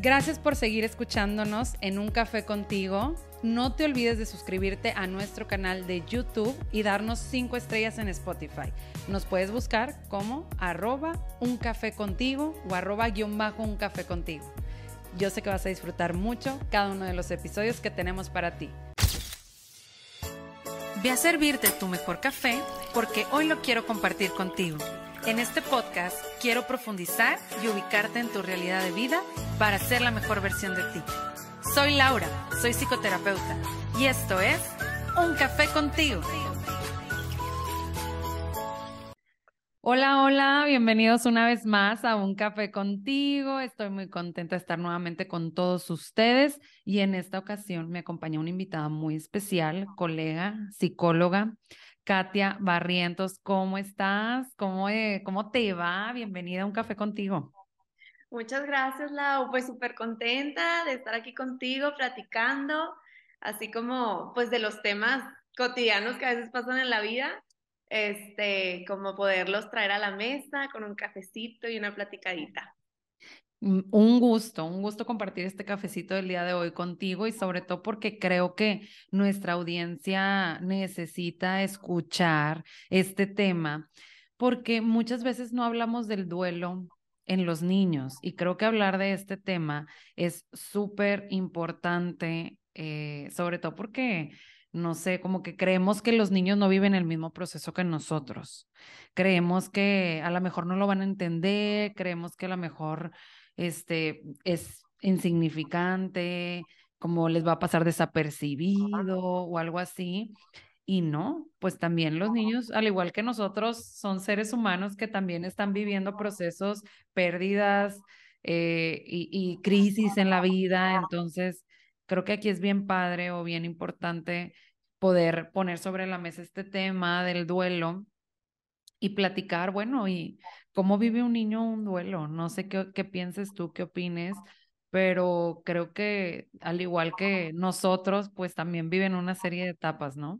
Gracias por seguir escuchándonos en Un Café contigo. No te olvides de suscribirte a nuestro canal de YouTube y darnos 5 estrellas en Spotify. Nos puedes buscar como arroba un café contigo o arroba guion bajo un café contigo. Yo sé que vas a disfrutar mucho cada uno de los episodios que tenemos para ti. Ve a servirte tu mejor café porque hoy lo quiero compartir contigo. En este podcast quiero profundizar y ubicarte en tu realidad de vida para ser la mejor versión de ti. Soy Laura, soy psicoterapeuta y esto es Un Café contigo. Hola, hola, bienvenidos una vez más a Un Café contigo. Estoy muy contenta de estar nuevamente con todos ustedes y en esta ocasión me acompaña una invitada muy especial, colega, psicóloga. Katia Barrientos, ¿cómo estás? ¿Cómo, eh, ¿Cómo te va? Bienvenida a Un Café contigo. Muchas gracias, Lau. Pues súper contenta de estar aquí contigo platicando, así como pues de los temas cotidianos que a veces pasan en la vida, este, como poderlos traer a la mesa con un cafecito y una platicadita. Un gusto, un gusto compartir este cafecito del día de hoy contigo y sobre todo porque creo que nuestra audiencia necesita escuchar este tema porque muchas veces no hablamos del duelo en los niños. Y creo que hablar de este tema es súper importante, eh, sobre todo porque, no sé, como que creemos que los niños no viven el mismo proceso que nosotros. Creemos que a lo mejor no lo van a entender, creemos que a lo mejor este, es insignificante, como les va a pasar desapercibido o algo así. Y no, pues también los niños, al igual que nosotros, son seres humanos que también están viviendo procesos, pérdidas eh, y, crisis en la vida. Entonces, creo que aquí es bien padre o bien importante poder poner sobre la mesa este tema del duelo y platicar, bueno, y cómo vive un niño un duelo. No sé qué, qué pienses tú, qué opines, pero creo que al igual que nosotros, pues también viven una serie de etapas, ¿no?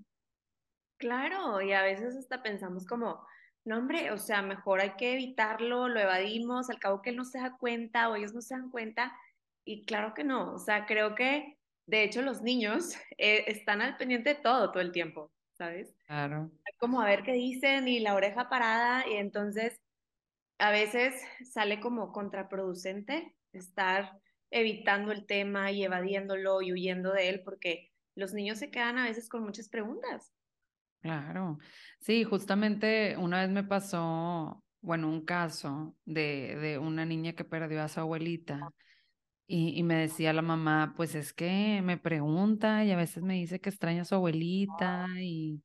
Claro, y a veces hasta pensamos como, no hombre, o sea, mejor hay que evitarlo, lo evadimos, al cabo que él no se da cuenta o ellos no se dan cuenta, y claro que no, o sea, creo que de hecho los niños eh, están al pendiente de todo, todo el tiempo, ¿sabes? Claro. Como a ver qué dicen y la oreja parada, y entonces a veces sale como contraproducente estar evitando el tema y evadiéndolo y huyendo de él, porque los niños se quedan a veces con muchas preguntas. Claro, sí, justamente una vez me pasó, bueno, un caso de, de una niña que perdió a su abuelita y, y, me decía la mamá, pues es que me pregunta y a veces me dice que extraña a su abuelita y,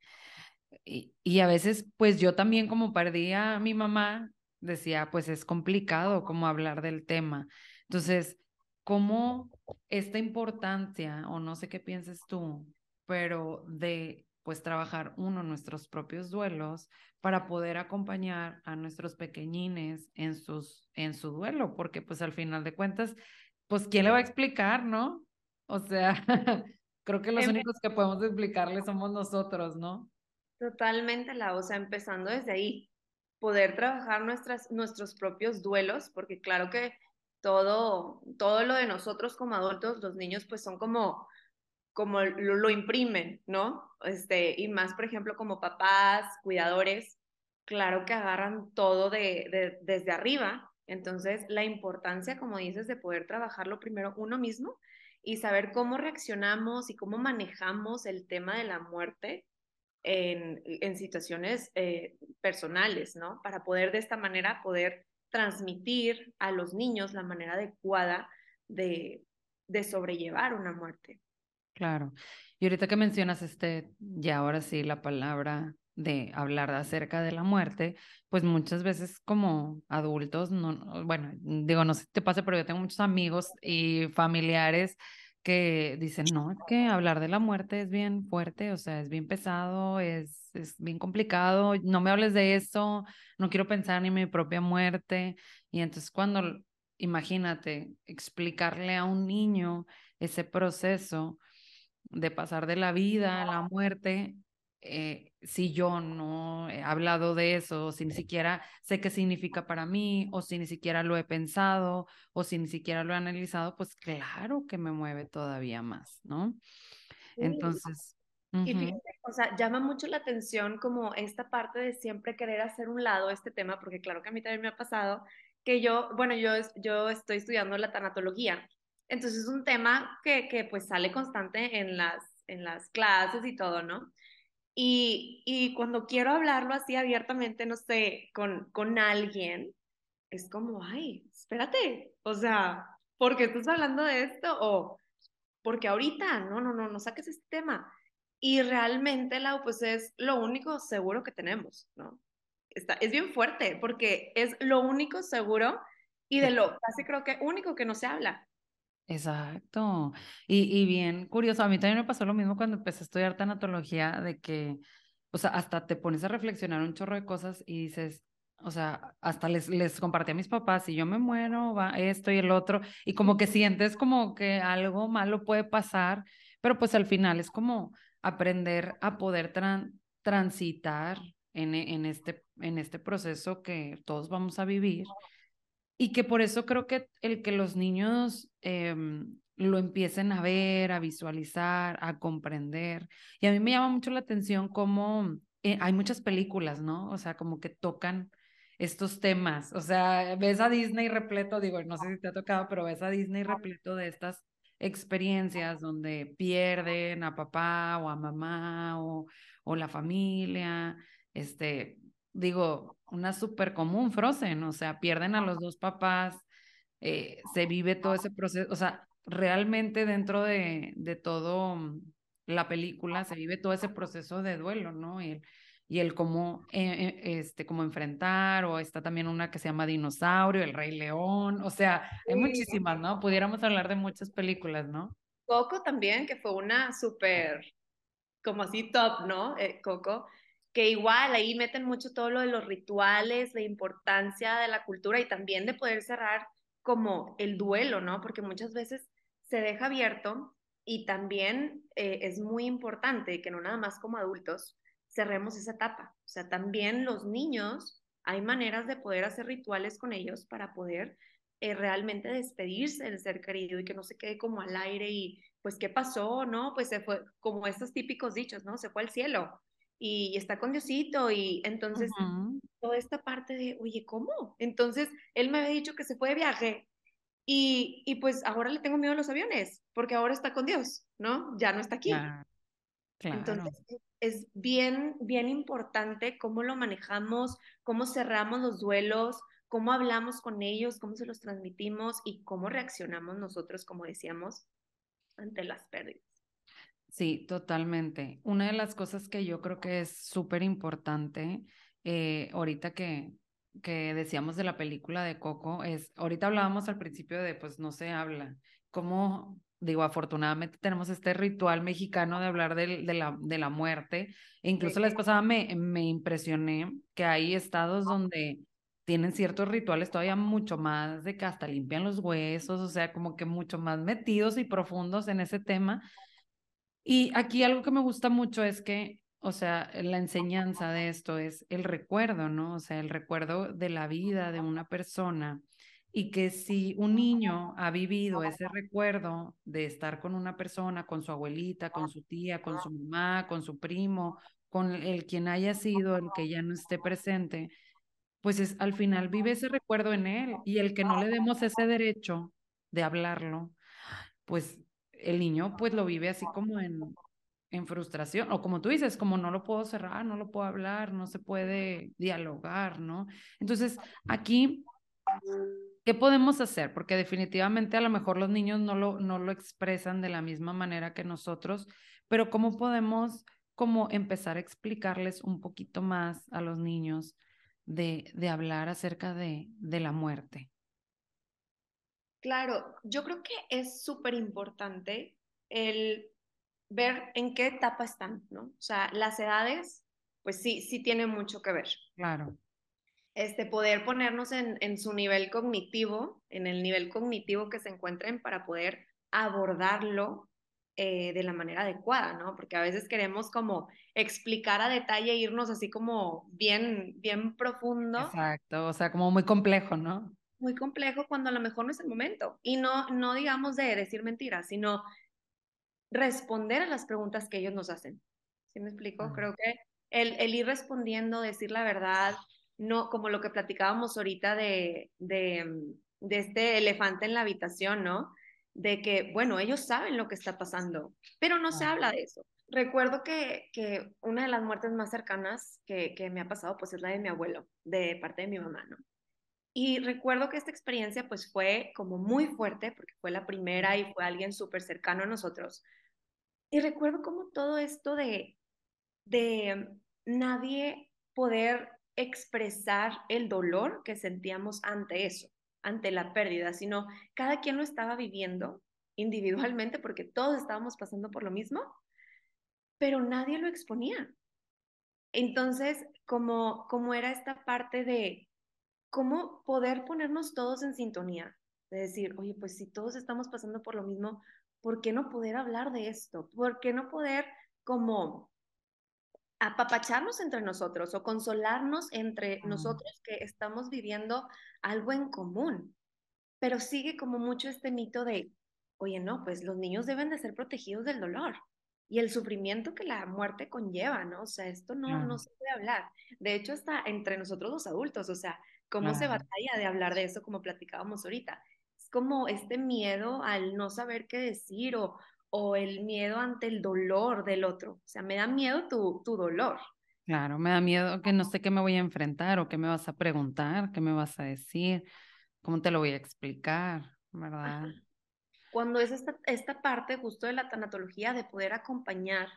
y, y a veces pues yo también como perdí a mi mamá, decía, pues es complicado como hablar del tema. Entonces, ¿cómo esta importancia, o no sé qué pienses tú, pero de pues trabajar uno nuestros propios duelos para poder acompañar a nuestros pequeñines en sus en su duelo, porque pues al final de cuentas, pues quién le va a explicar, ¿no? O sea, creo que los únicos que podemos explicarle somos nosotros, ¿no? Totalmente, la, o sea, empezando desde ahí, poder trabajar nuestras, nuestros propios duelos, porque claro que todo, todo lo de nosotros como adultos, los niños pues son como como lo, imprimen, ¿no? Este, y más, por ejemplo, como papás, cuidadores, claro que agarran todo de, desde arriba. Entonces, la importancia, como dices, de poder trabajarlo primero uno mismo y saber cómo reaccionamos y cómo manejamos el tema de la muerte en, en situaciones eh, personales, ¿no? Para poder de esta manera poder transmitir a los niños la manera adecuada de, de sobrellevar una muerte. Claro. Y ahorita que mencionas este, ya ahora sí, la palabra de hablar acerca de la muerte, pues muchas veces como adultos, no, bueno, digo, no sé si te pasa, pero yo tengo muchos amigos y familiares que dicen, no, es que hablar de la muerte es bien fuerte, o sea, es bien pesado, es, es bien complicado, no me hables de eso, no quiero pensar ni en mi propia muerte. Y entonces cuando, imagínate, explicarle a un niño ese proceso, de pasar de la vida a la muerte, eh, si yo no he hablado de eso, si ni siquiera sé qué significa para mí, o si ni siquiera lo he pensado, o si ni siquiera lo he analizado, pues claro que me mueve todavía más, ¿no? Entonces... Y fíjate, o sea, llama mucho la atención como esta parte de siempre querer hacer un lado este tema, porque claro que a mí también me ha pasado que yo, bueno, yo, yo estoy estudiando la tanatología, entonces es un tema que, que pues sale constante en las, en las clases y todo, ¿no? Y, y cuando quiero hablarlo así abiertamente, no sé, con, con alguien, es como, ay, espérate, o sea, ¿por qué estás hablando de esto? O, porque ahorita, no, no, no, no saques este tema. Y realmente, la pues es lo único seguro que tenemos, ¿no? Está, es bien fuerte porque es lo único seguro y de lo casi creo que único que no se habla. Exacto. Y, y bien curioso, a mí también me pasó lo mismo cuando empecé a estudiar tanatología, de que, o sea, hasta te pones a reflexionar un chorro de cosas y dices, o sea, hasta les, les compartí a mis papás, si yo me muero, va esto y el otro, y como que sientes como que algo malo puede pasar, pero pues al final es como aprender a poder transitar en, en, este, en este proceso que todos vamos a vivir y que por eso creo que el que los niños em, lo empiecen a ver, a visualizar, a comprender. Y a mí me llama mucho la atención cómo eh, hay muchas películas, ¿no? O sea, como que tocan estos temas. O sea, ves a Disney repleto, digo, no sé si te ha tocado, pero ves a Disney repleto de estas experiencias donde pierden a papá o a mamá o, o la familia. Este, digo, una súper común, Frozen, o sea, pierden a los dos papás, eh, se vive todo ese proceso, o sea, realmente dentro de, de todo mm, la película se vive todo ese proceso de duelo, ¿no? Y el, y el cómo, eh, eh, este, cómo enfrentar, o está también una que se llama Dinosaurio, El Rey León, o sea, hay muchísimas, ¿no? Pudiéramos hablar de muchas películas, ¿no? Coco también, que fue una súper, como así top, ¿no? Coco, que igual ahí meten mucho todo lo de los rituales, la importancia de la cultura y también de poder cerrar como el duelo, ¿no? Porque muchas veces se deja abierto y también eh, es muy importante que no nada más como adultos cerremos esa etapa. O sea, también los niños, hay maneras de poder hacer rituales con ellos para poder eh, realmente despedirse del ser querido y que no se quede como al aire y pues qué pasó, ¿no? Pues se fue como estos típicos dichos, ¿no? Se fue al cielo y, está con Diosito y entonces toda esta parte de, oye, ¿cómo? Entonces él me había dicho que se fue de viaje y, y, pues ahora le tengo miedo a los aviones porque ahora está con Dios, ¿no? Ya no está aquí. Claro. Entonces es bien, bien importante cómo lo manejamos, cómo cerramos los duelos, cómo hablamos con ellos, cómo se los transmitimos y cómo reaccionamos nosotros, como decíamos, ante las pérdidas. Sí, totalmente. Una de las cosas que yo creo que es súper importante, eh, ahorita que, que decíamos de la película de Coco, es, ahorita hablábamos al principio de, pues no se habla, como digo, afortunadamente tenemos este ritual mexicano de hablar de, de, la, de la muerte. E incluso la vez pasada me, me impresioné que hay estados donde tienen ciertos rituales todavía mucho más de que hasta limpian los huesos, o sea, como que mucho más metidos y profundos en ese tema y aquí algo que me gusta mucho es que, o sea, la enseñanza de esto es el recuerdo, ¿no? O sea, el recuerdo de la vida de una persona y que si un niño ha vivido ese recuerdo de estar con una persona, con su abuelita, con su tía, con su mamá, con su primo, con el quien haya sido, el que ya no esté presente, pues es al final vive ese recuerdo en él y el que no le demos ese derecho de hablarlo, pues el niño pues lo vive así como en, en frustración, o como tú dices, como no lo puedo cerrar, no lo puedo hablar, no se puede dialogar, ¿no? Entonces, aquí, ¿qué podemos hacer? Porque definitivamente a lo mejor los niños no lo, no lo expresan de la misma manera que nosotros, pero ¿cómo podemos como empezar a explicarles un poquito más a los niños de, de hablar acerca de, de la muerte? Claro, yo creo que es súper importante el ver en qué etapa están, ¿no? O sea, las edades, pues sí, sí tienen mucho que ver. Claro. Este, poder ponernos en, en su nivel cognitivo, en el nivel cognitivo que se encuentren para poder abordarlo eh, de la manera adecuada, ¿no? Porque a veces queremos como explicar a detalle, irnos así como bien, bien profundo. Exacto, o sea, como muy complejo, ¿no? Muy complejo cuando a lo mejor no es el momento. Y no, no digamos de decir mentiras, sino responder a las preguntas que ellos nos hacen. ¿Sí me explico? Creo que el, el, ir respondiendo, decir la verdad, no como lo que platicábamos ahorita de, de, de este elefante en la habitación, ¿no? de que, bueno, ellos saben lo que está pasando, pero no se habla de eso. Recuerdo que, que una de las muertes más cercanas que, que, me ha pasado, pues es la de mi abuelo, de parte de mi mamá, ¿no? Y recuerdo que esta experiencia, pues fue como muy fuerte, porque fue la primera y fue alguien súper cercano a nosotros. Y recuerdo como todo esto de, de nadie poder expresar el dolor que sentíamos ante eso ante la pérdida, sino cada quien lo estaba viviendo individualmente porque todos estábamos pasando por lo mismo, pero nadie lo exponía. Entonces, como, como era esta parte de cómo poder ponernos todos en sintonía, de decir, oye, pues si todos estamos pasando por lo mismo, ¿por qué no poder hablar de esto? ¿Por qué no poder como apapacharnos entre nosotros o consolarnos entre nosotros que estamos viviendo algo en común. Pero sigue como mucho este mito de, oye, no, pues los niños deben de ser protegidos del dolor y el sufrimiento que la muerte conlleva, ¿no? O sea, esto no, no se puede hablar. De hecho, está entre nosotros los adultos, o sea, ¿cómo se batalla de hablar de eso como platicábamos ahorita? Es como este miedo al no saber qué decir o, o el miedo ante el dolor del otro. O sea, me da miedo tu, tu dolor. Claro, me da miedo que no sé qué me voy a enfrentar o qué me vas a preguntar, qué me vas a decir, cómo te lo voy a explicar, ¿verdad? Cuando es esta, esta parte justo de la tanatología de poder acompañar,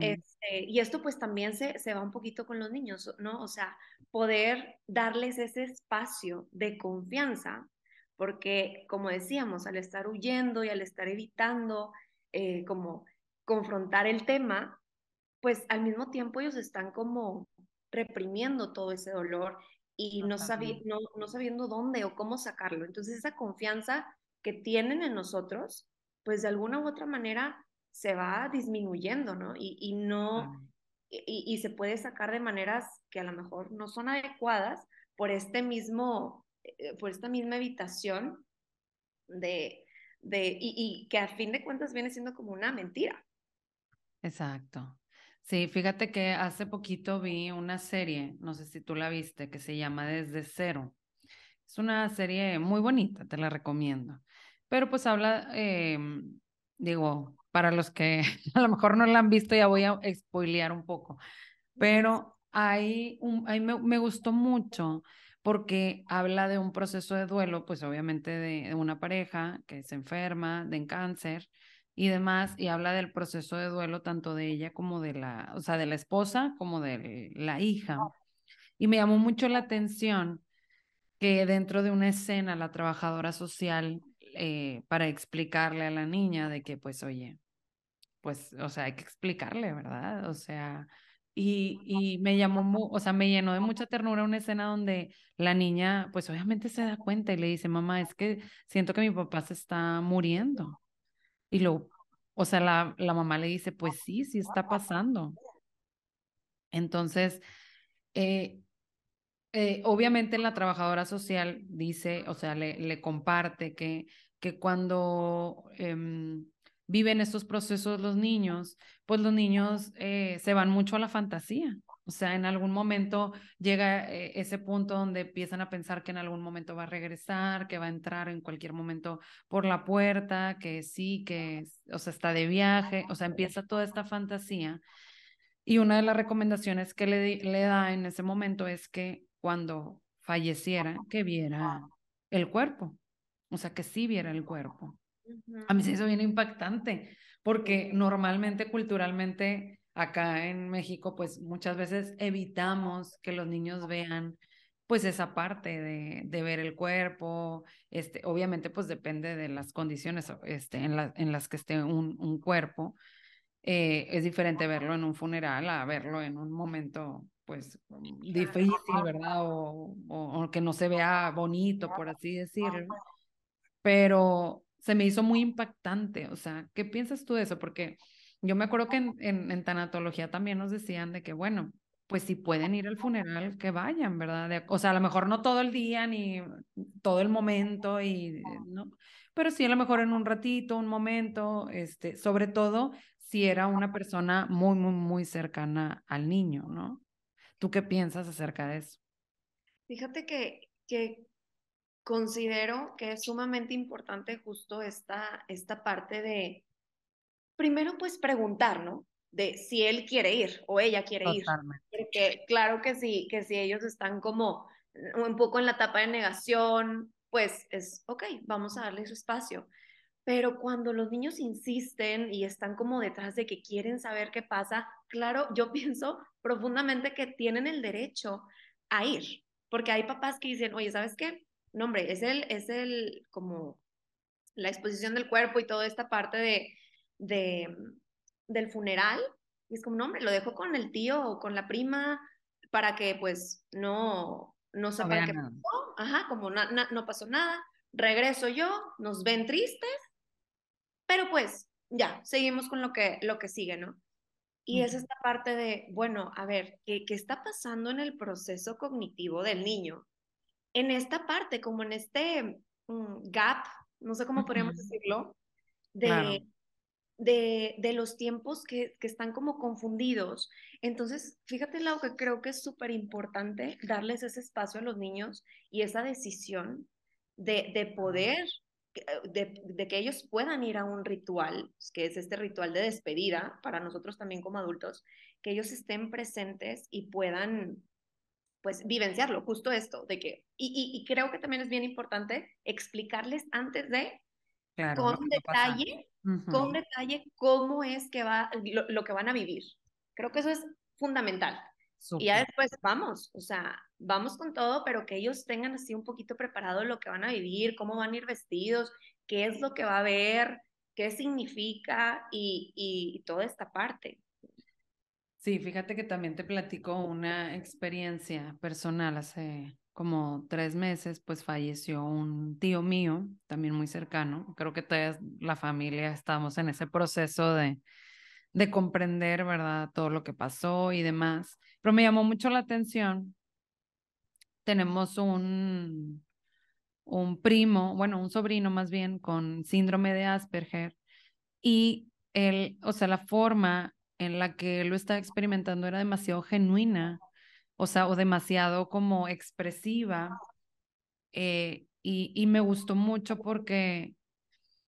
este, y esto pues también se, se va un poquito con los niños, ¿no? O sea, poder darles ese espacio de confianza, porque como decíamos, al estar huyendo y al estar evitando eh, como confrontar el tema, pues al mismo tiempo ellos están como reprimiendo todo ese dolor y no, no, no sabiendo dónde o cómo sacarlo. Entonces esa confianza que tienen en nosotros, pues de alguna u otra manera se va disminuyendo, ¿no? Y, y no, y, y, se puede sacar de maneras que a lo mejor no son adecuadas por este mismo, eh, por esta misma evitación de, de, y, que a fin de cuentas viene siendo como una mentira. Exacto. Sí, fíjate que hace poquito vi una serie, no sé si tú la viste, que se llama Desde Cero. Es una serie muy bonita, te la recomiendo. Pero pues habla, em, digo, para los que a lo mejor no la han visto, ya voy a spoilear un poco. Pero hay un, ahí me, me gustó mucho porque habla de un proceso de duelo, pues obviamente de, una pareja que se enferma de cáncer y demás, y habla del proceso de duelo tanto de ella como de la, o sea, de la esposa como de la hija. Y me llamó mucho la atención que dentro de una escena la trabajadora social, eh, para explicarle a la niña de que, pues, oye, pues, o sea, hay que explicarle, ¿verdad? O sea, y, y me llamó, o sea, me llenó de mucha ternura una escena donde la niña, pues obviamente se da cuenta y le dice, mamá, es que siento que mi papá se está muriendo. Y lo, o sea, la, la mamá le dice, pues sí, sí está pasando. Entonces, eh, eh, obviamente la trabajadora social dice, o sea, le, le comparte que, que cuando em, viven estos procesos los niños, pues los niños eh, se van mucho a la fantasía. O sea, en algún momento llega eh, ese punto donde empiezan a pensar que en algún momento va a regresar, que va a entrar en cualquier momento por la puerta, que sí, que, o sea, está de viaje, o sea, empieza toda esta fantasía. Y una de las recomendaciones que le, le da en ese momento es que cuando falleciera, que viera el cuerpo, o sea, que sí viera el cuerpo. A mí se hizo bien impactante, porque normalmente, culturalmente, acá en México, pues muchas veces evitamos que los niños vean pues esa parte de, de, ver el cuerpo, este, obviamente pues depende de las condiciones este, en, la, en las que esté un, un cuerpo. Eh, es diferente verlo en un funeral a verlo en un momento pues difícil, ¿verdad? O, o, o que no se vea bonito, por así decirlo. Pero se me hizo muy impactante. O sea, ¿qué piensas tú de eso? Porque yo me acuerdo que en, en, en tanatología también nos decían de que, bueno, pues si pueden ir al funeral, que vayan, ¿verdad? o sea, a lo mejor no todo el día ni todo el momento, y, ¿no? Pero sí a lo mejor en un ratito, un momento, este, sobre todo si era una persona muy, muy, muy cercana al niño, ¿no? ¿Tú qué piensas acerca de eso? Fíjate que, que considero que es sumamente importante justo esta, esta parte de, primero pues preguntar, ¿no? De si él quiere ir o ella quiere ir. Porque claro que sí, que si ellos están como un poco en la etapa de negación, pues es, ok, vamos a darle su espacio. Pero cuando los niños insisten y están como detrás de que quieren saber qué pasa, claro, yo pienso profundamente que tienen el derecho a ir, porque hay papás que dicen, oye, ¿sabes qué? No, hombre, es el, es el, como la exposición del cuerpo y toda esta parte de, de, del funeral. Y es como, no, hombre, lo dejo con el tío o con la prima para que pues no, no sepan qué pasó. Ajá, como no pasó nada. Regreso yo, nos ven tristes, pero pues ya, seguimos con lo que, lo que sigue, ¿no? Y es esta parte de, bueno, a ver, ¿qué, ¿qué, está pasando en el proceso cognitivo del niño? En esta parte, como en este mm, gap, no sé cómo podríamos decirlo, de, de, de, los tiempos que, que, están como confundidos. Entonces, fíjate lo que creo que es súper importante, darles ese espacio a los niños y esa decisión de, de poder eh, de, que ellos puedan ir a un ritual, que es este ritual de despedida para nosotros también como adultos, que ellos estén presentes y puedan pues vivenciarlo, justo esto, de que, y, creo que también es bien importante explicarles antes de, con detalle, con detalle, cómo es que va, lo, que van a vivir. Creo que eso es fundamental. Y ya después vamos, o sea, vamos con todo, pero que ellos tengan así un poquito preparado lo que van a vivir, cómo van a ir vestidos, qué es lo que va a ver, qué significa y, y toda esta parte. Sí, fíjate que también te platico una experiencia personal. Hace como tres meses, pues falleció un tío mío, también muy cercano. Creo que toda la familia estamos en ese proceso de, de comprender, ¿verdad? Todo lo que pasó y demás. Pero me llamó mucho la atención. Tenemos un, un primo, bueno, un sobrino más bien, con síndrome de Asperger. Y él, o sea, la forma en la que él lo estaba experimentando era demasiado genuina, o sea, o demasiado como expresiva. Eh, y, y me gustó mucho porque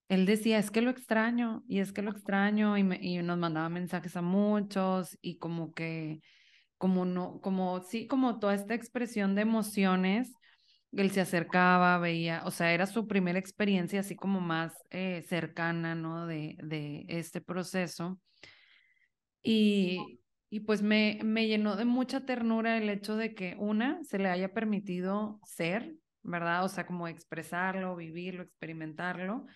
él decía, es que lo extraño, y es que lo extraño, y, y nos mandaba mensajes a muchos, y como que, como no, como sí, como toda esta expresión de emociones, él se acercaba, veía, o sea, era su primera experiencia así como más eh, cercana, ¿no? De, de este proceso. Y, y pues me, me llenó de mucha ternura el hecho de que una se le haya permitido ser, ¿verdad? O sea, como expresarlo, vivirlo, experimentarlo,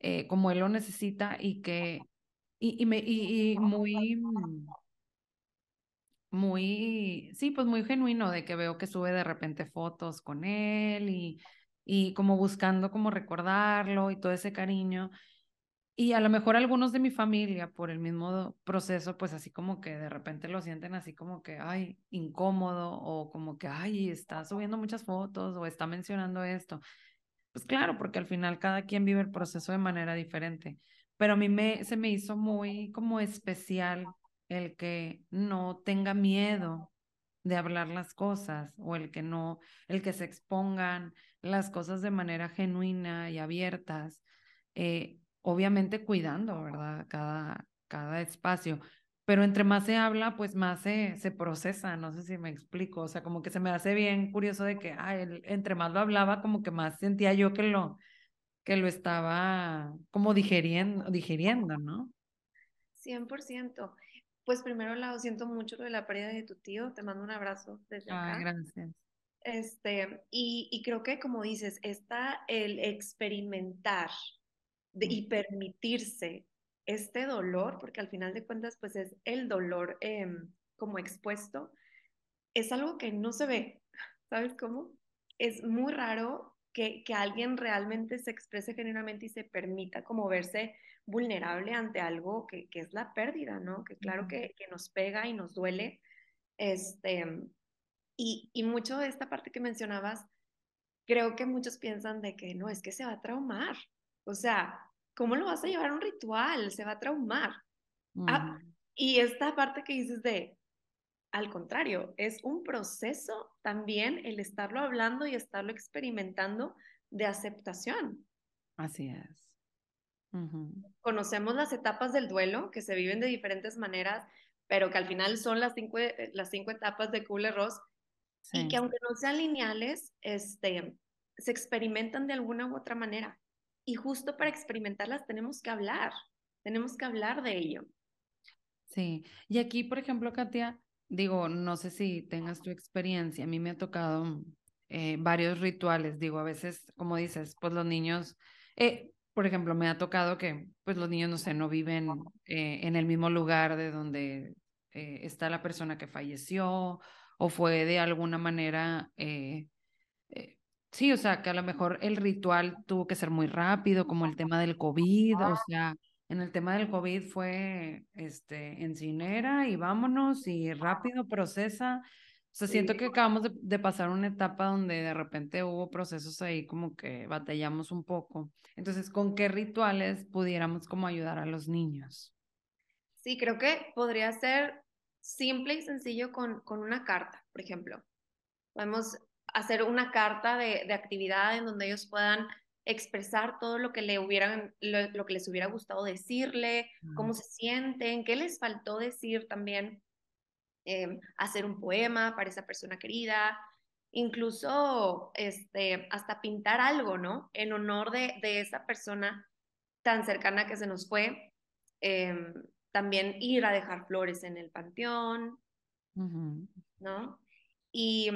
eh, como él lo necesita y que, y, y, me, y, y muy, muy, sí, pues muy genuino de que veo que sube de repente fotos con él y, y como buscando como recordarlo y todo ese cariño. Y a lo mejor algunos de mi familia, por el mismo proceso, pues así como que de repente lo sienten así como que, ay, incómodo o como que, ay, está subiendo muchas fotos o está mencionando esto. Pues claro, porque al final cada quien vive el proceso de manera diferente. Pero a mí me, se me hizo muy como especial el que no tenga miedo de hablar las cosas o el que no, el que se expongan las cosas de manera genuina y abiertas. Eh, obviamente cuidando, ¿verdad? Cada, cada espacio. Pero entre más se habla, pues más se, se procesa, no sé si me explico, o sea, como que se me hace bien curioso de que, ah, entre más lo hablaba, como que más sentía yo que lo, que lo estaba como digeriendo, digiriendo, ¿no? 100%. Pues primero, lo siento mucho de la pérdida de tu tío, te mando un abrazo desde ah, acá. Gracias. Este, y, y creo que como dices, está el experimentar, y permitirse este dolor, porque al final de cuentas, pues es el dolor em, como expuesto, es algo que no se ve, ¿sabes cómo? Es muy raro que, que alguien realmente se exprese genuinamente y se permita como verse vulnerable ante algo que, que es la pérdida, ¿no? Que claro que, que, nos pega y nos duele. Este, y, y mucho de esta parte que mencionabas, creo que muchos piensan de que no, es que se va a traumar. O sea, ¿cómo lo vas a llevar a un ritual? Se va a traumar. Ah, y esta parte que dices de, al contrario, es un proceso también el estarlo hablando y estarlo experimentando de aceptación. Así es. Conocemos las etapas del duelo que se viven de diferentes maneras, pero que al final son las cinco, eh, las cinco etapas de Kubler-Ross y que aunque no sean lineales, este, se experimentan de alguna u otra manera. Y justo para experimentarlas tenemos que hablar, tenemos que hablar de ello. Sí, y aquí, por ejemplo, Katia, digo, no sé si tengas tu experiencia, a mí me ha tocado eh, varios rituales, digo, a veces, como dices, pues los niños, eh, por ejemplo, me ha tocado que pues los niños, no sé, no viven eh, en el mismo lugar de donde está la persona que falleció o fue de alguna manera Sí, o sea, que a lo mejor el ritual tuvo que ser muy rápido, como el tema del COVID, o sea, en el tema del COVID fue, este, encinera y vámonos y rápido procesa. O sea, siento que acabamos de, pasar una etapa donde de repente hubo procesos ahí como que batallamos un poco. Entonces, ¿con qué rituales pudiéramos como ayudar a los niños? Sí, creo que podría ser simple y sencillo con, con una carta, por ejemplo. Podemos hacer una carta de, de actividad en donde ellos puedan expresar todo lo que, le hubieran, lo, que les hubiera gustado decirle, cómo se sienten, qué les faltó decir también, em, hacer un poema para esa persona querida, incluso este, hasta pintar algo, ¿no? En honor de, de esa persona tan cercana que se nos fue. Em, también ir a dejar flores en el panteón, ¿no? Y,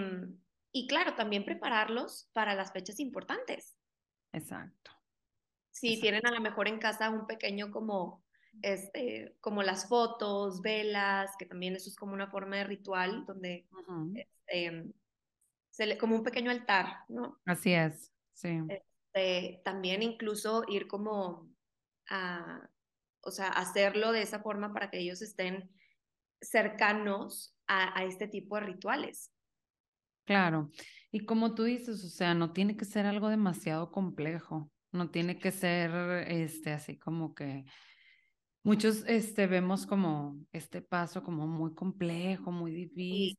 y claro, también prepararlos para las fechas importantes. Exacto. Si tienen a lo mejor en casa un pequeño como, este, como las fotos, velas, que también eso es como una forma de ritual donde este, se le, como un pequeño altar, ¿no? Así es, sí. Este, también incluso ir como a, o sea, hacerlo de esa forma para que ellos estén cercanos a, a este tipo de rituales. Claro. Y como tú dices, o sea, no tiene que ser algo demasiado complejo, no tiene que ser este así como que muchos este vemos como este paso como muy complejo, muy difícil,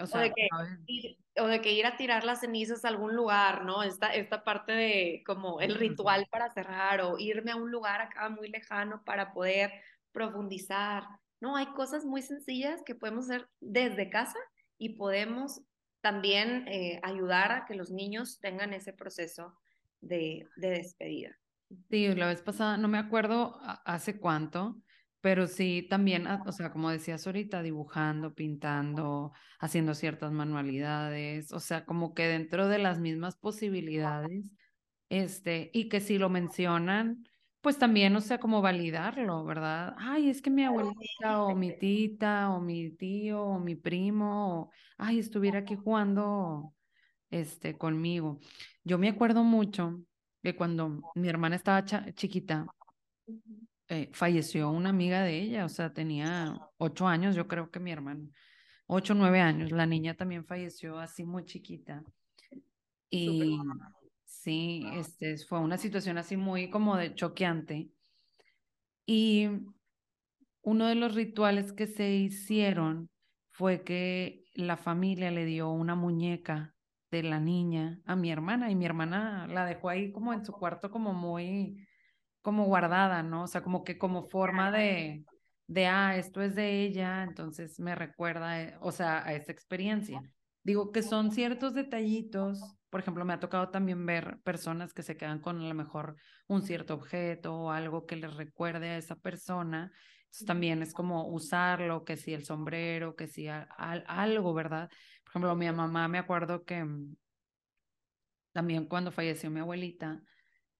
o, sea, de que, ir, o de que ir a tirar las cenizas a algún lugar, ¿no? Esta, esta parte de como el ritual para cerrar o irme a un lugar acá muy lejano para poder profundizar. No, hay cosas muy sencillas que podemos hacer desde casa y podemos también eh, ayudar a que los niños tengan ese proceso de, de despedida. Sí, la vez pasada, no me acuerdo hace cuánto, pero sí también, ah, o sea, como decías ahorita, dibujando, pintando, haciendo ciertas manualidades, o sea, como que dentro de las mismas posibilidades, este, y que si lo mencionan, pues también, o sea, como validarlo, ¿verdad? Ay, es que mi abuelita o mi tita o mi tío o mi primo, ay, estuviera aquí jugando este, conmigo. Yo me acuerdo mucho que cuando mi hermana estaba chiquita, eh, falleció una amiga de ella, o sea, tenía ocho años, yo creo que mi hermana, ocho, nueve años, la niña también falleció así muy chiquita. Y Sí, este, fue una situación así muy como de choqueante. Y uno de los rituales que se hicieron fue que la familia le dio una muñeca de la niña a mi hermana y mi hermana la dejó ahí como en su cuarto como muy como guardada, ¿no? O sea, como que como forma de, de, ah, esto es de ella, entonces me recuerda, eh, o sea, a esa experiencia. Digo que son ciertos detallitos por ejemplo, me ha tocado también ver personas que se quedan con a lo mejor un cierto objeto o algo que les recuerde a esa persona. Entonces también es como usarlo, que si el sombrero, que si algo, ¿verdad? Por ejemplo, mi mamá me acuerdo que mm, también cuando falleció mi abuelita,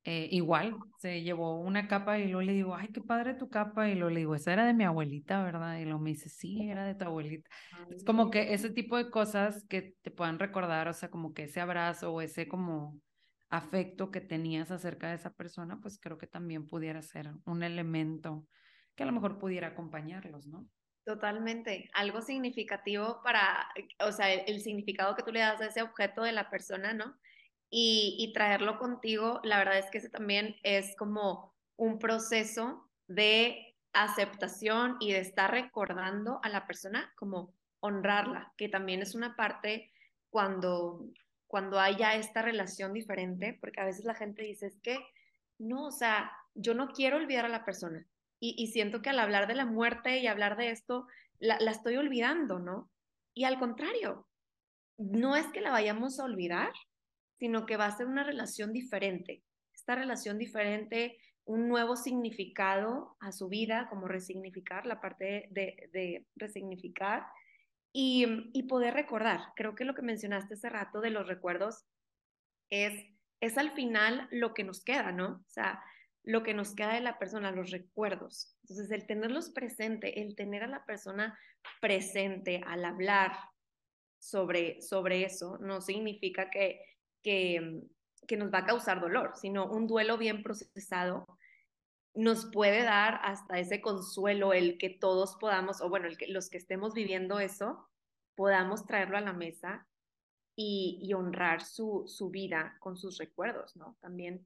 eh, igual, se llevó una capa y luego le digo, ay, qué padre tu capa. Y luego le digo, esa era de mi abuelita, ¿verdad? Y luego me dice, sí, era de tu abuelita. Es como que ese tipo de cosas que te puedan recordar, o sea, como que ese abrazo o ese como afecto que tenías acerca de esa persona, pues creo que también pudiera ser un elemento que a lo mejor pudiera acompañarlos, ¿no? Totalmente, algo significativo para, o sea, el, significado que tú le das a ese objeto de la persona, ¿no? Y, y traerlo contigo, la verdad es que ese también es como un proceso de aceptación y de estar recordando a la persona como honrarla, que también es una parte cuando, cuando haya esta relación diferente, porque a veces la gente dice, es que, no, o sea, yo no quiero olvidar a la persona. Y, siento que al hablar de la muerte y hablar de esto, la, la estoy olvidando, ¿no? Y al contrario, no es que la vayamos a olvidar, sino que va a ser una relación diferente. Esta relación diferente un nuevo significado a su vida, como resignificar, la parte de, de resignificar y, y, poder recordar. Creo que lo que mencionaste hace rato de los recuerdos es, es al final lo que nos queda, ¿no? O sea, lo que nos queda de la persona, los recuerdos. Entonces, el tenerlos presente, el tener a la persona presente al hablar sobre, sobre eso, no significa que, que, que nos va a causar dolor, sino un duelo bien procesado nos puede dar hasta ese consuelo, el que todos podamos, o bueno, el que, los que estemos viviendo eso, podamos traerlo a la mesa y, honrar su, su, vida con sus recuerdos, ¿no? También.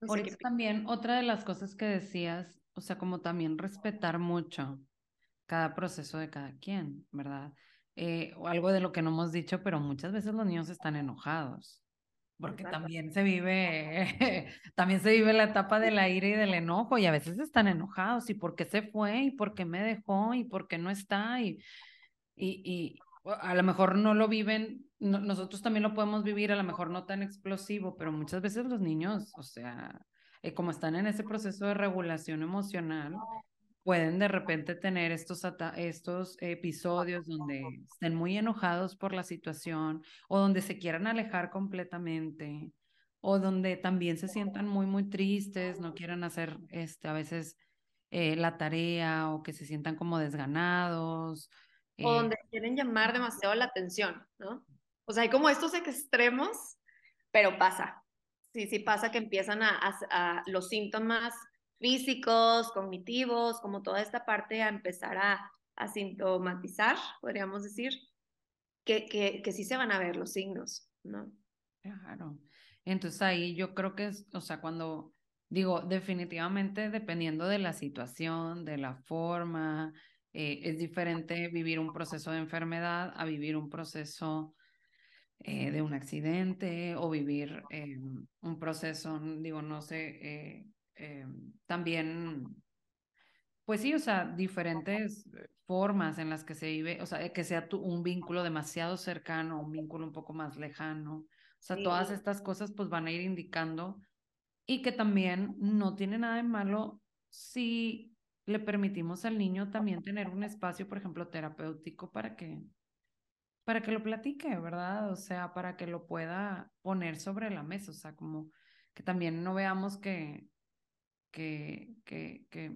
Por eso también, otra de las cosas que decías, o sea, como también respetar mucho cada proceso de cada quien, ¿verdad? Eh, o algo de lo que no hemos dicho, pero muchas veces los niños están enojados porque también se vive, también se vive la etapa del aire y del enojo y a veces están enojados y por qué se fue y por qué me dejó y por qué no está y, y, y a lo mejor no lo viven, nosotros también lo podemos vivir, a lo mejor no tan explosivo, pero muchas veces los niños, o sea, eh, como están en ese proceso de regulación emocional, pueden de repente tener estos, estos episodios donde estén muy enojados por la situación o donde se quieran alejar completamente o donde también se sientan muy, muy tristes, no quieran hacer este, a veces eh, la tarea o que se sientan como desganados. O donde eh quieren llamar demasiado la atención, ¿no? O sea, hay como estos extremos, pero pasa. Sí, sí pasa que empiezan a, a los síntomas físicos, cognitivos, como toda esta parte a empezar a, a sintomatizar, podríamos decir, que, que, que sí se van a ver los signos, ¿no? Claro. Entonces ahí yo creo que es, o sea, cuando digo, definitivamente dependiendo de la situación, de la forma, eh, es diferente vivir un proceso de enfermedad a vivir un proceso eh, de un accidente o vivir eh, un proceso, digo, no sé, eh, también, pues sí, o sea, diferentes formas en las que se vive, o sea, que sea un vínculo demasiado cercano, un vínculo un poco más lejano. O sea, todas estas cosas pues van a ir indicando y que también no tiene nada de malo si le permitimos al niño también tener un espacio, por ejemplo, terapéutico para que para que lo platique, ¿verdad? O sea, para que lo pueda poner sobre la mesa, o sea, como que también no veamos que que, que, que,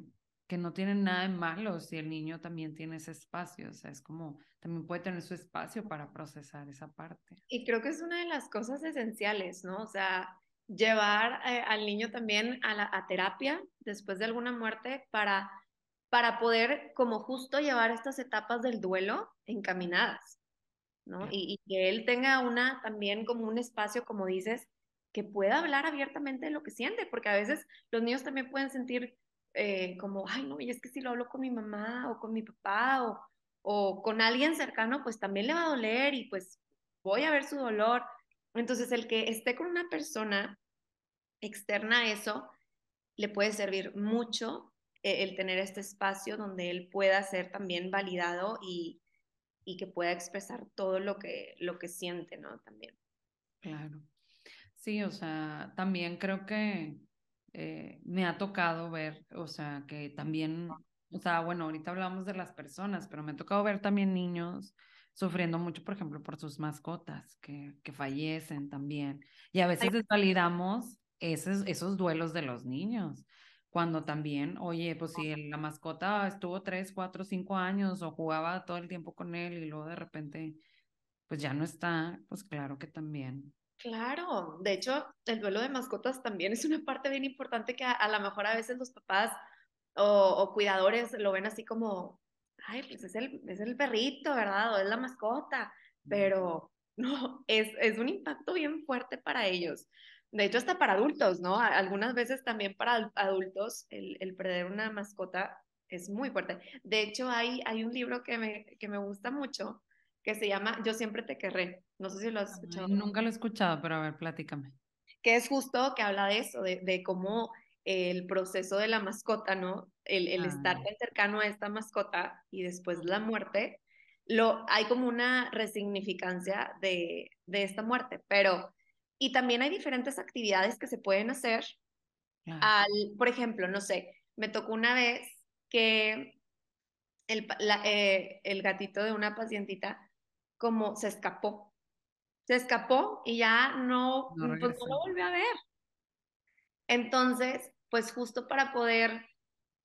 que no tienen nada de malo si el niño también tiene ese espacio, o sea, es como, también puede tener su espacio para procesar esa parte. Y creo que es una de las cosas esenciales, ¿no? O sea, llevar eh, al niño también a, la, a terapia después de alguna muerte para, para poder como justo llevar estas etapas del duelo encaminadas, ¿no? Y, y, que él tenga una también como un espacio, como dices, que pueda hablar abiertamente de lo que siente, porque a veces los niños también pueden sentir eh, como, ay, no, y es que si lo hablo con mi mamá o con mi papá o, o con alguien cercano, pues también le va a doler y pues voy a ver su dolor. Entonces, el que esté con una persona externa a eso, le puede servir mucho eh, el tener este espacio donde él pueda ser también validado y, y que pueda expresar todo lo que, lo que siente, ¿no? También. Claro. Sí, o sea, también creo que eh, me ha tocado ver, o sea, que también, o sea, bueno, ahorita hablamos de las personas, pero me ha tocado ver también niños sufriendo mucho, por ejemplo, por sus mascotas que, que fallecen también. Y a veces desvalidamos esos, esos duelos de los niños, cuando también, oye, pues si la mascota estuvo tres, cuatro, cinco años o jugaba todo el tiempo con él y luego de repente, pues ya no está, pues claro que también Claro, de hecho, el duelo de mascotas también es una parte bien importante que a, a lo mejor a veces los papás o, o, cuidadores lo ven así como, ay, pues es el, es el perrito, ¿verdad? O es la mascota, pero no, es, es un impacto bien fuerte para ellos. De hecho, hasta para adultos, ¿no? Algunas veces también para adultos el, el perder una mascota es muy fuerte. De hecho, hay, hay un libro que me, que me gusta mucho que se llama Yo siempre te querré. No sé si lo has escuchado. Ay, nunca lo he escuchado, pero a ver, platícame. Que es justo que habla de eso, de, de cómo el proceso de la mascota, ¿no? El, el estar tan cercano a esta mascota y después la muerte, lo, hay como una resignificancia de, de esta muerte, pero, y también hay diferentes actividades que se pueden hacer. Al, por ejemplo, no sé, me tocó una vez que el, la, eh, el gatito de una pacientita como se escapó. Se escapó y ya no, no, pues no lo volvió a ver. Entonces, pues justo para poder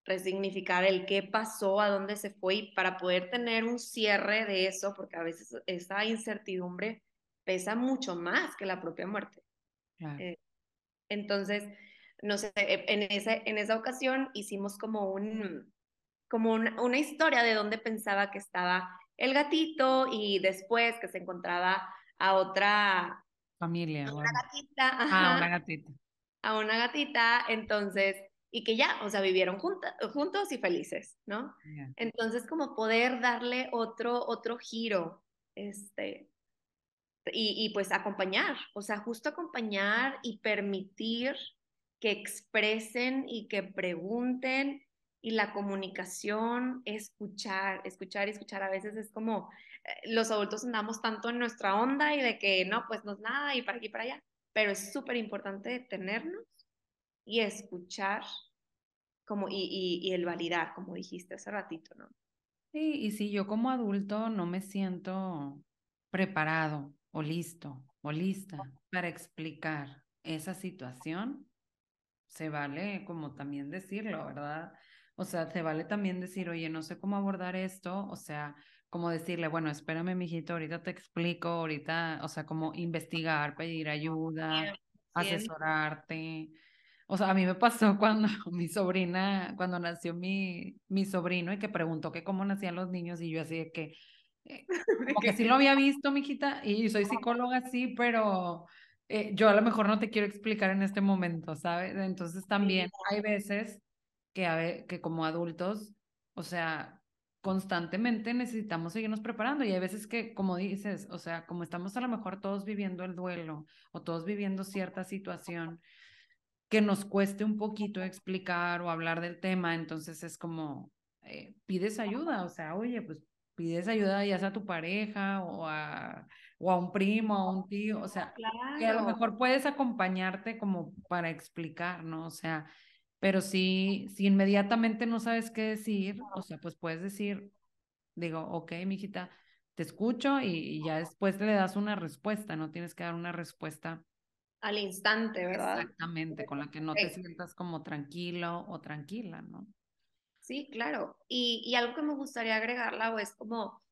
resignificar el qué pasó, a dónde se fue y para poder tener un cierre de eso, porque a veces esa incertidumbre pesa mucho más que la propia muerte. Claro. Eh, entonces, no sé, en, ese, en esa ocasión hicimos como un, como una historia de dónde pensaba que estaba el gatito y después que se encontraba a otra familia. A una gatita. Ajá, ah, una gatita. A una gatita, entonces, y que ya, o sea, vivieron junta, juntos y felices, ¿no? Yeah. Entonces, como poder darle otro, otro giro, este, y, y pues acompañar, o sea, justo acompañar y permitir que expresen y que pregunten y la comunicación, escuchar, escuchar y escuchar. A veces es como eh, los adultos andamos tanto en nuestra onda y de que no, pues no es nada y para aquí y para allá, pero es súper importante detenernos y escuchar como y, y, y, el validar, como dijiste hace ratito, ¿no? Sí, y si yo como adulto no me siento preparado o listo o lista para explicar esa situación, se vale como también decirlo, ¿verdad? O sea, te vale también decir, oye, no sé cómo abordar esto, o sea, como decirle, bueno, espérame, mijito, ahorita te explico, ahorita, o sea, como investigar, pedir ayuda, asesorarte. O sea, a mí me pasó cuando mi sobrina, cuando nació mi, mi sobrino y que preguntó que cómo nacían los niños y yo así de que, eh, como que sí lo había visto, mijita, y soy psicóloga, sí, pero eh, yo a lo mejor no te quiero explicar en este momento, ¿sabes? Entonces también hay veces que, a ver, que como adultos, o sea, constantemente necesitamos seguirnos preparando y hay veces que, como dices, o sea, como estamos a lo mejor todos viviendo el duelo o todos viviendo cierta situación que nos cueste un poquito explicar o hablar del tema, entonces es como, eh, pides ayuda, o sea, oye, pues pides ayuda ya sea a tu pareja o a, o a un primo, a un tío, o sea, claro. que a lo mejor puedes acompañarte como para explicar, ¿no? O sea, pero si, si inmediatamente no sabes qué decir, o sea, pues puedes decir, digo, ok, mijita, te escucho y, y, ya después le das una respuesta, no tienes que dar una respuesta al instante, ¿verdad? Exactamente, con la que no te sientas como tranquilo o tranquila, ¿no? Sí, claro. Y, y algo que me gustaría agregarla es como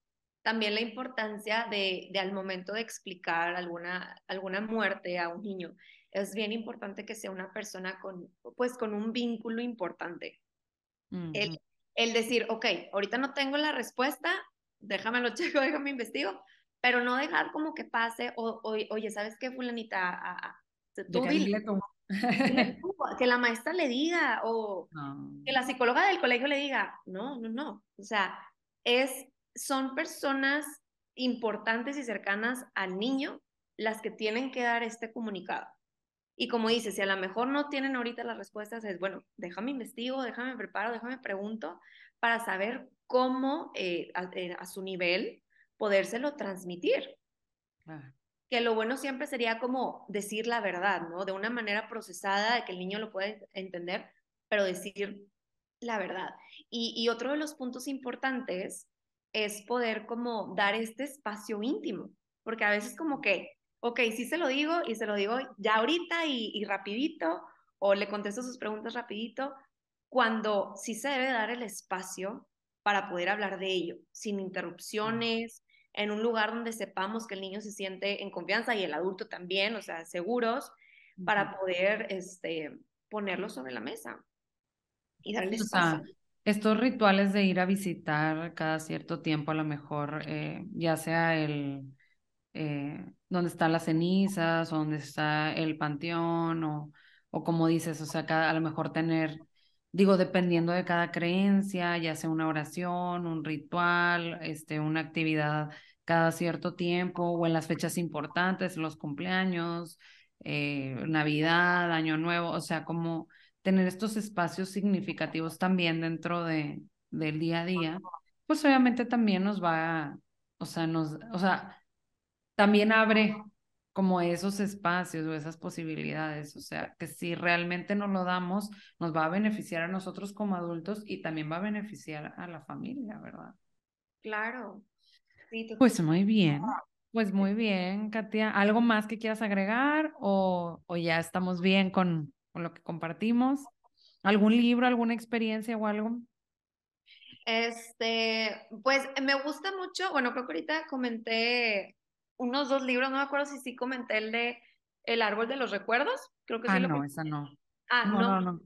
también la importancia de, de, al momento de explicar alguna, alguna muerte a un niño, es bien importante que sea una persona con, pues, con un vínculo importante. Uh -huh. el, el, decir, ok, ahorita no tengo la respuesta, déjame lo checo, déjame investigo, pero no dejar como que pase, o, o oye, ¿sabes qué, fulanita? A, a, tú dile, que la maestra le diga, o no. que la psicóloga del colegio le diga, no, no, no, o sea, es, son personas importantes y cercanas al niño las que tienen que dar este comunicado. Y como dices, si a lo mejor no tienen ahorita las respuestas, es bueno, déjame investigo, déjame preparo, déjame pregunto para saber cómo eh, a, eh, a, su nivel podérselo transmitir. Ah. Que lo bueno siempre sería como decir la verdad, ¿no? De una manera procesada, de que el niño lo pueda entender, pero decir la verdad. Y, y otro de los puntos importantes es poder como dar este espacio íntimo, porque a veces como que ok, sí se lo digo y se lo digo ya ahorita y, y rapidito, o le contesto sus preguntas rapidito, cuando sí se debe dar el espacio para poder hablar de ello, sin interrupciones, en un lugar donde sepamos que el niño se siente en confianza y el adulto también, o sea, seguros, para poder este, ponerlo sobre la mesa y darle espacio. estos rituales de ir a visitar cada cierto tiempo, a lo mejor, eh, ya sea el eh, donde están las cenizas, o donde está el panteón, o, o como dices, o sea, a lo mejor tener digo, dependiendo de cada creencia, ya sea una oración, un ritual, este, una actividad cada cierto tiempo o en las fechas importantes, los cumpleaños, eh, Navidad, Año Nuevo, o sea, como tener estos espacios significativos también dentro de, del día a día, pues obviamente también nos va, o sea, nos, o sea, también abre como esos espacios o esas posibilidades. O sea, que si realmente nos lo damos, nos va a beneficiar a nosotros como adultos y también va a beneficiar a la familia, ¿verdad? Claro. pues muy bien. Pues muy bien, Katia. ¿Algo más que quieras agregar o, o ya estamos bien con, con lo que compartimos? ¿Algún libro, alguna experiencia o algo? Este, pues me gusta mucho, bueno, creo que ahorita comenté unos dos libros, no me acuerdo si sí comenté el de El árbol de los recuerdos, creo que ah, sí lo no, esa no. Ah, no, no, no.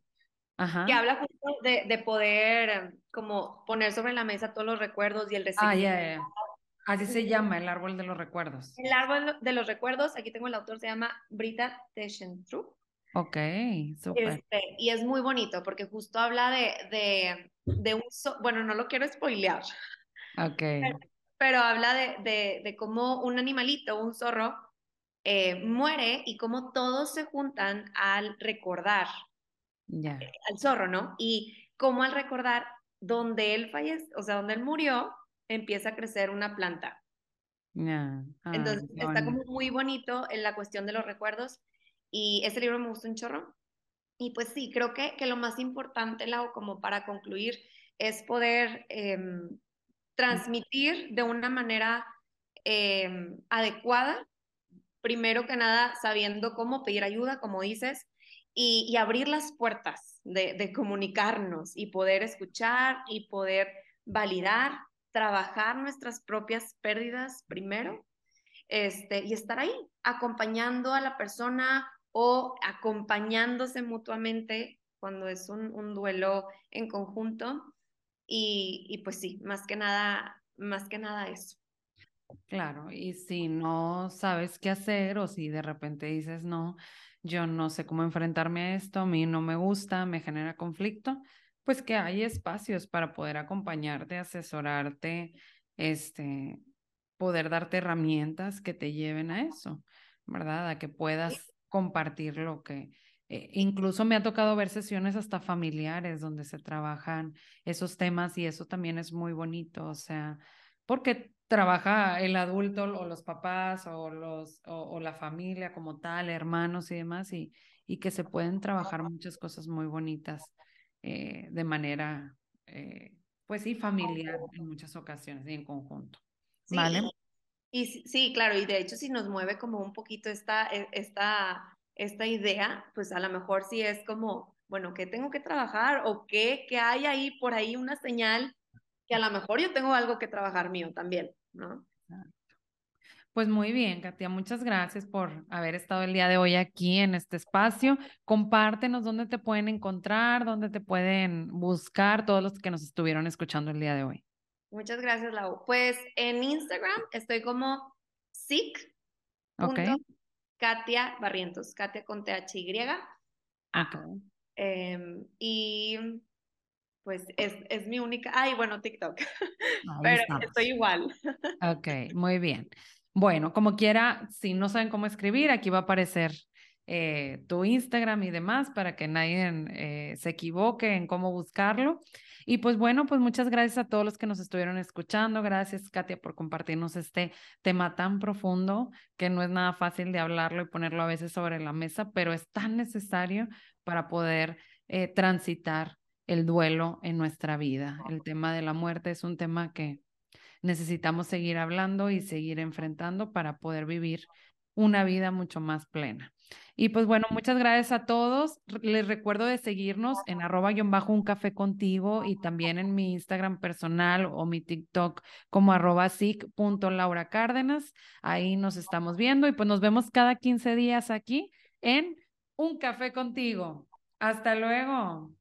Ajá. Que habla justo de, de, poder como poner sobre la mesa todos los recuerdos y el Ah, ya, ya. Así se llama, el árbol de los recuerdos. El árbol de los recuerdos, aquí tengo el autor, se llama Brita Teschentrup. Ok, súper. Este, y es muy bonito porque justo habla de, de, de un, bueno, no lo quiero spoilear. Ok pero habla de, de, cómo un animalito, un zorro, eh, muere y cómo todos se juntan al recordar eh, al zorro, ¿no? Y cómo al recordar donde él fallece, o sea, donde él murió, empieza a crecer una planta. Entonces está como muy bonito en la cuestión de los recuerdos y ese libro me gusta un chorro. Y pues sí, creo que, que lo más importante, Lau, como para concluir, es poder em, transmitir de una manera em, adecuada, primero que nada sabiendo cómo pedir ayuda, como dices, y, abrir las puertas de, comunicarnos y poder escuchar y poder validar, trabajar nuestras propias pérdidas primero este, y estar ahí acompañando a la persona o acompañándose mutuamente cuando es un duelo en conjunto y, pues sí, más que nada, más que nada eso. Claro, y si no sabes qué hacer o si de repente dices, no, yo no sé cómo enfrentarme a esto, a mí no me gusta, me genera conflicto, pues que hay espacios para poder acompañarte, asesorarte, este, poder darte herramientas que te lleven a eso, ¿verdad? A que puedas compartir lo que, eh, incluso me ha tocado ver sesiones hasta familiares donde se trabajan esos temas y eso también es muy bonito, o sea, porque trabaja el adulto o los papás o, los, o, la familia como tal, hermanos y demás, y, y, que se pueden trabajar muchas cosas muy bonitas eh, de manera, eh, pues sí, familiar en muchas ocasiones y en conjunto. ¿Vale? Y, sí, claro, y de hecho si nos mueve como un poquito esta, e, esta esta idea, pues a lo mejor sí es como, bueno, ¿qué tengo que trabajar? ¿O qué, qué hay ahí por ahí una señal que a lo mejor yo tengo algo que trabajar mío también, ¿no? Pues muy bien, Katia, muchas gracias por haber estado el día de hoy aquí en este espacio. Compártenos dónde te pueden encontrar, dónde te pueden buscar todos los que nos estuvieron escuchando el día de hoy. Muchas gracias, Lau. Pues en Instagram estoy como sic. Okay. Katia Barrientos, Katia con THY. Em, y pues es, es, mi única, ay, bueno, TikTok, pero estoy igual. ok, muy bien. Bueno, como quiera, si no saben cómo escribir, aquí va a aparecer eh, tu Instagram y demás para que nadie eh, se equivoque en cómo buscarlo. Y pues bueno, pues muchas gracias a todos los que nos estuvieron escuchando. Gracias, Katia, por compartirnos este tema tan profundo que no es nada fácil de hablarlo y ponerlo a veces sobre la mesa, pero es tan necesario para poder eh, transitar el duelo en nuestra vida. El tema de la muerte es un tema que necesitamos seguir hablando y seguir enfrentando para poder vivir una vida mucho más plena. Y pues bueno, muchas gracias a todos. Les recuerdo de seguirnos en arroba bajo un café contigo y también en mi Instagram personal o mi TikTok como arroba Laura Cárdenas. Ahí nos estamos viendo y pues nos vemos cada 15 días aquí en Un Café Contigo. Hasta luego.